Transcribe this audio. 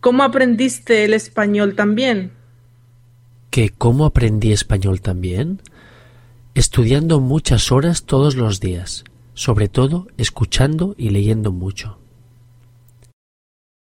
¿Cómo aprendiste el español también? ¿Que cómo aprendí español también? Estudiando muchas horas todos los días, sobre todo escuchando y leyendo mucho.